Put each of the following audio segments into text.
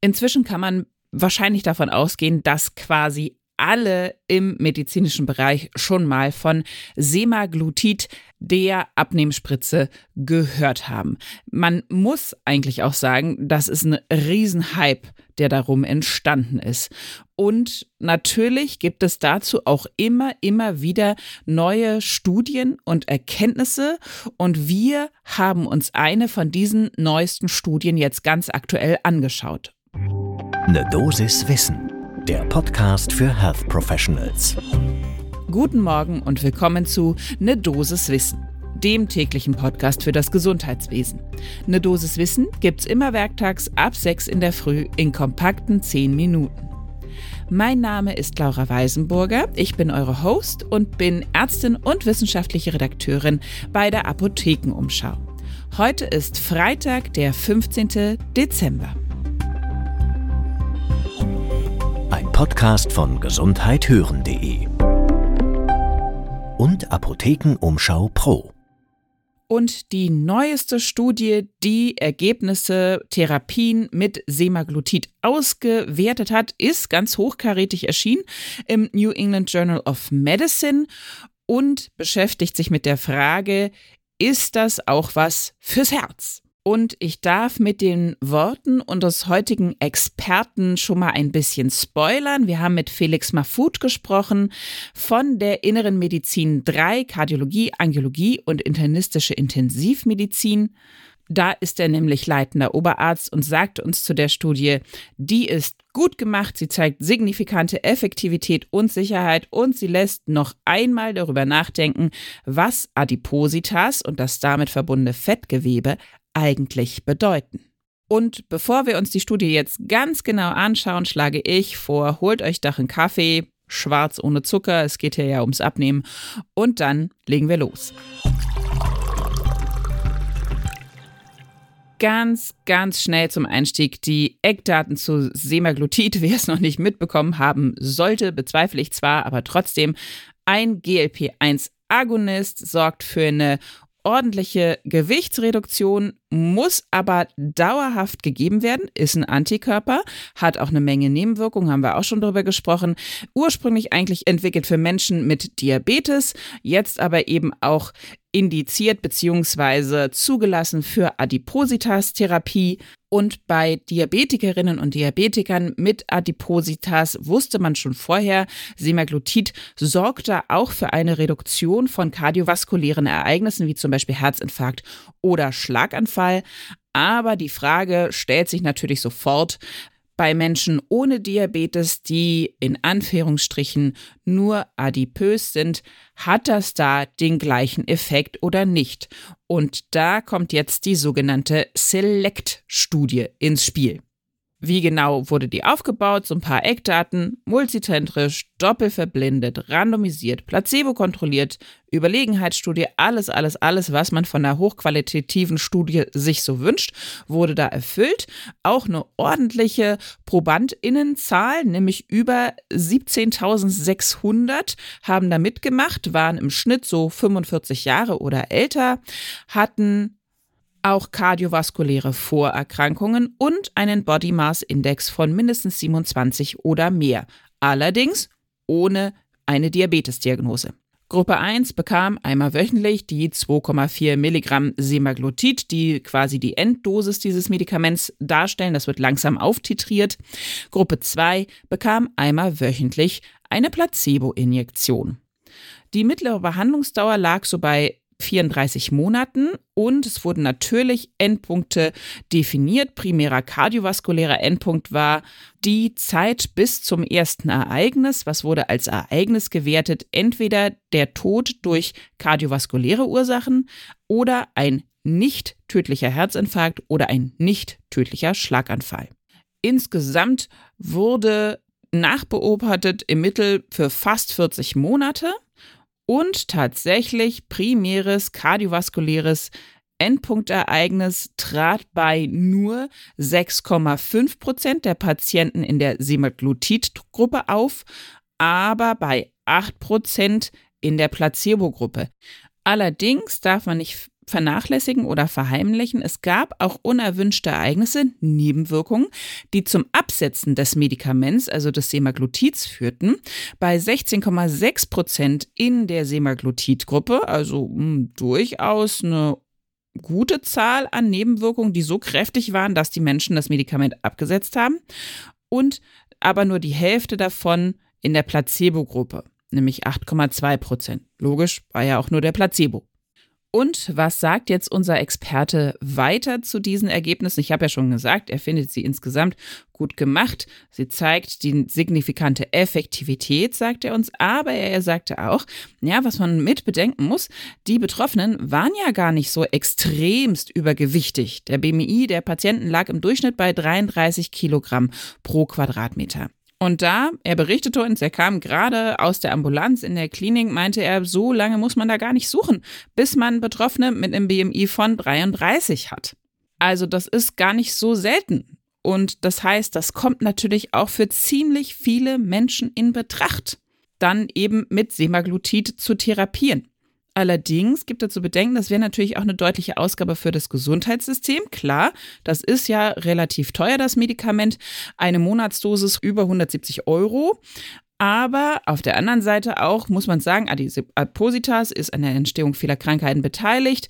Inzwischen kann man wahrscheinlich davon ausgehen, dass quasi alle im medizinischen Bereich schon mal von Semaglutid, der Abnehmspritze, gehört haben. Man muss eigentlich auch sagen, das ist ein Riesenhype, der darum entstanden ist. Und natürlich gibt es dazu auch immer, immer wieder neue Studien und Erkenntnisse. Und wir haben uns eine von diesen neuesten Studien jetzt ganz aktuell angeschaut. Eine Dosis Wissen der Podcast für Health Professionals. Guten Morgen und willkommen zu Ne Dosis Wissen, dem täglichen Podcast für das Gesundheitswesen. Ne Dosis Wissen gibt's immer werktags ab 6 in der Früh in kompakten 10 Minuten. Mein Name ist Laura Weisenburger, ich bin eure Host und bin Ärztin und wissenschaftliche Redakteurin bei der Apothekenumschau. Heute ist Freitag, der 15. Dezember. Podcast von gesundheithören.de und Apothekenumschau Pro. Und die neueste Studie, die Ergebnisse Therapien mit Semaglutid ausgewertet hat, ist ganz hochkarätig erschienen im New England Journal of Medicine und beschäftigt sich mit der Frage, ist das auch was fürs Herz? Und ich darf mit den Worten unseres heutigen Experten schon mal ein bisschen spoilern. Wir haben mit Felix Mahfoud gesprochen von der Inneren Medizin 3, Kardiologie, Angiologie und internistische Intensivmedizin. Da ist er nämlich leitender Oberarzt und sagt uns zu der Studie, die ist gut gemacht, sie zeigt signifikante Effektivität und Sicherheit und sie lässt noch einmal darüber nachdenken, was Adipositas und das damit verbundene Fettgewebe eigentlich bedeuten. Und bevor wir uns die Studie jetzt ganz genau anschauen, schlage ich vor, holt euch doch einen Kaffee, schwarz ohne Zucker, es geht hier ja ums Abnehmen, und dann legen wir los. Ganz, ganz schnell zum Einstieg die Eckdaten zu Semaglutid. Wer es noch nicht mitbekommen haben sollte, bezweifle ich zwar, aber trotzdem, ein GLP-1-Agonist sorgt für eine ordentliche Gewichtsreduktion muss aber dauerhaft gegeben werden, ist ein Antikörper, hat auch eine Menge Nebenwirkungen, haben wir auch schon darüber gesprochen. Ursprünglich eigentlich entwickelt für Menschen mit Diabetes, jetzt aber eben auch indiziert bzw. zugelassen für Adipositas-Therapie. Und bei Diabetikerinnen und Diabetikern mit Adipositas wusste man schon vorher, Semaglutid sorgt da auch für eine Reduktion von kardiovaskulären Ereignissen wie zum Beispiel Herzinfarkt oder Schlaganfall. Aber die Frage stellt sich natürlich sofort, bei Menschen ohne Diabetes, die in Anführungsstrichen nur adipös sind, hat das da den gleichen Effekt oder nicht? Und da kommt jetzt die sogenannte Select-Studie ins Spiel. Wie genau wurde die aufgebaut? So ein paar Eckdaten. Multizentrisch, doppelverblindet, randomisiert, placebo-kontrolliert, Überlegenheitsstudie, alles, alles, alles, was man von einer hochqualitativen Studie sich so wünscht, wurde da erfüllt. Auch eine ordentliche ProbandInnenzahl, nämlich über 17.600 haben da mitgemacht, waren im Schnitt so 45 Jahre oder älter, hatten auch kardiovaskuläre Vorerkrankungen und einen Body Mass Index von mindestens 27 oder mehr. Allerdings ohne eine Diabetesdiagnose. Gruppe 1 bekam einmal wöchentlich die 2,4 Milligramm Semaglutid, die quasi die Enddosis dieses Medikaments darstellen. Das wird langsam auftitriert. Gruppe 2 bekam einmal wöchentlich eine Placebo-Injektion. Die mittlere Behandlungsdauer lag so bei 34 Monaten und es wurden natürlich Endpunkte definiert. Primärer kardiovaskulärer Endpunkt war die Zeit bis zum ersten Ereignis. Was wurde als Ereignis gewertet? Entweder der Tod durch kardiovaskuläre Ursachen oder ein nicht tödlicher Herzinfarkt oder ein nicht tödlicher Schlaganfall. Insgesamt wurde nachbeobachtet im Mittel für fast 40 Monate und tatsächlich primäres kardiovaskuläres Endpunktereignis trat bei nur 6,5 Prozent der Patienten in der Semaglutid-Gruppe auf, aber bei 8 Prozent in der Placebo-Gruppe. Allerdings darf man nicht vernachlässigen oder verheimlichen. Es gab auch unerwünschte Ereignisse, Nebenwirkungen, die zum Absetzen des Medikaments, also des Semaglutids, führten. Bei 16,6 Prozent in der Semaglutid-Gruppe, also mh, hm, durchaus eine gute Zahl an Nebenwirkungen, die so kräftig waren, dass die Menschen das Medikament abgesetzt haben. Und aber nur die Hälfte davon in der Placebo-Gruppe, nämlich 8,2 Prozent. Logisch, war ja auch nur der Placebo. Und was sagt jetzt unser Experte weiter zu diesen Ergebnissen? Ich habe ja schon gesagt, er findet sie insgesamt gut gemacht. Sie zeigt die signifikante Effektivität, sagt er uns. Aber er sagte auch, ja, was man mit bedenken muss, die Betroffenen waren ja gar nicht so extremst übergewichtig. Der BMI der Patienten lag im Durchschnitt bei 33 Kilogramm pro Quadratmeter. Und da, er berichtete uns, er kam gerade aus der Ambulanz in der Klinik, meinte er, so lange muss man da gar nicht suchen, bis man Betroffene mit einem BMI von 33 hat. Also das ist gar nicht so selten. Und das heißt, das kommt natürlich auch für ziemlich viele Menschen in Betracht, dann eben mit Semaglutid zu therapieren. Allerdings gibt es zu bedenken, das wäre natürlich auch eine deutliche Ausgabe für das Gesundheitssystem. Klar, das ist ja relativ teuer, das Medikament. Eine Monatsdosis über 170 Euro. Aber auf der anderen Seite auch muss man sagen, Adipositas ist an der Entstehung vieler Krankheiten beteiligt.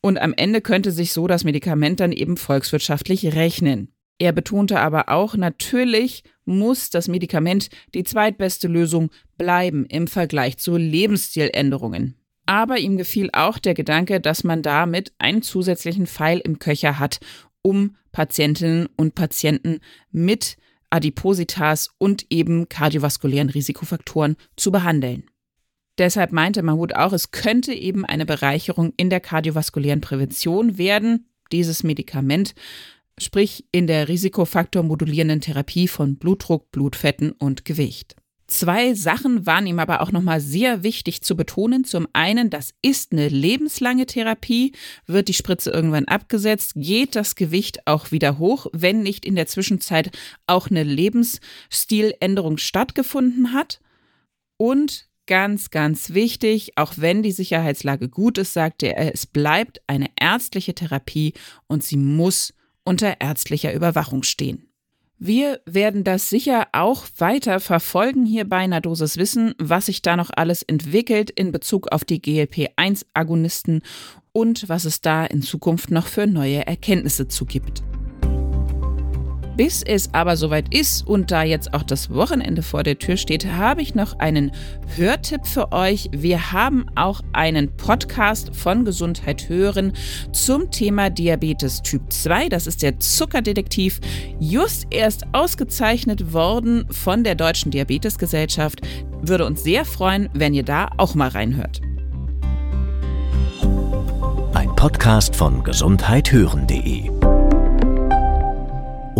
Und am Ende könnte sich so das Medikament dann eben volkswirtschaftlich rechnen. Er betonte aber auch, natürlich muss das Medikament die zweitbeste Lösung bleiben im Vergleich zu Lebensstiländerungen. Aber ihm gefiel auch der Gedanke, dass man damit einen zusätzlichen Pfeil im Köcher hat, um Patientinnen und Patienten mit Adipositas und eben kardiovaskulären Risikofaktoren zu behandeln. Deshalb meinte Mahmoud auch, es könnte eben eine Bereicherung in der kardiovaskulären Prävention werden, dieses Medikament, sprich in der risikofaktormodulierenden Therapie von Blutdruck, Blutfetten und Gewicht. Zwei Sachen waren ihm aber auch nochmal sehr wichtig zu betonen. Zum einen, das ist eine lebenslange Therapie. Wird die Spritze irgendwann abgesetzt, geht das Gewicht auch wieder hoch, wenn nicht in der Zwischenzeit auch eine Lebensstiländerung stattgefunden hat. Und ganz, ganz wichtig, auch wenn die Sicherheitslage gut ist, sagte er, es bleibt eine ärztliche Therapie und sie muss unter ärztlicher Überwachung stehen. Wir werden das sicher auch weiter verfolgen hier bei einer Dosis Wissen, was sich da noch alles entwickelt in Bezug auf die GLP-1-Agonisten und was es da in Zukunft noch für neue Erkenntnisse zu gibt. Bis es aber soweit ist und da jetzt auch das Wochenende vor der Tür steht, habe ich noch einen Hörtipp für euch. Wir haben auch einen Podcast von Gesundheit hören zum Thema Diabetes Typ 2. Das ist der Zuckerdetektiv, just erst ausgezeichnet worden von der Deutschen Diabetesgesellschaft. Würde uns sehr freuen, wenn ihr da auch mal reinhört. Ein Podcast von gesundheithören.de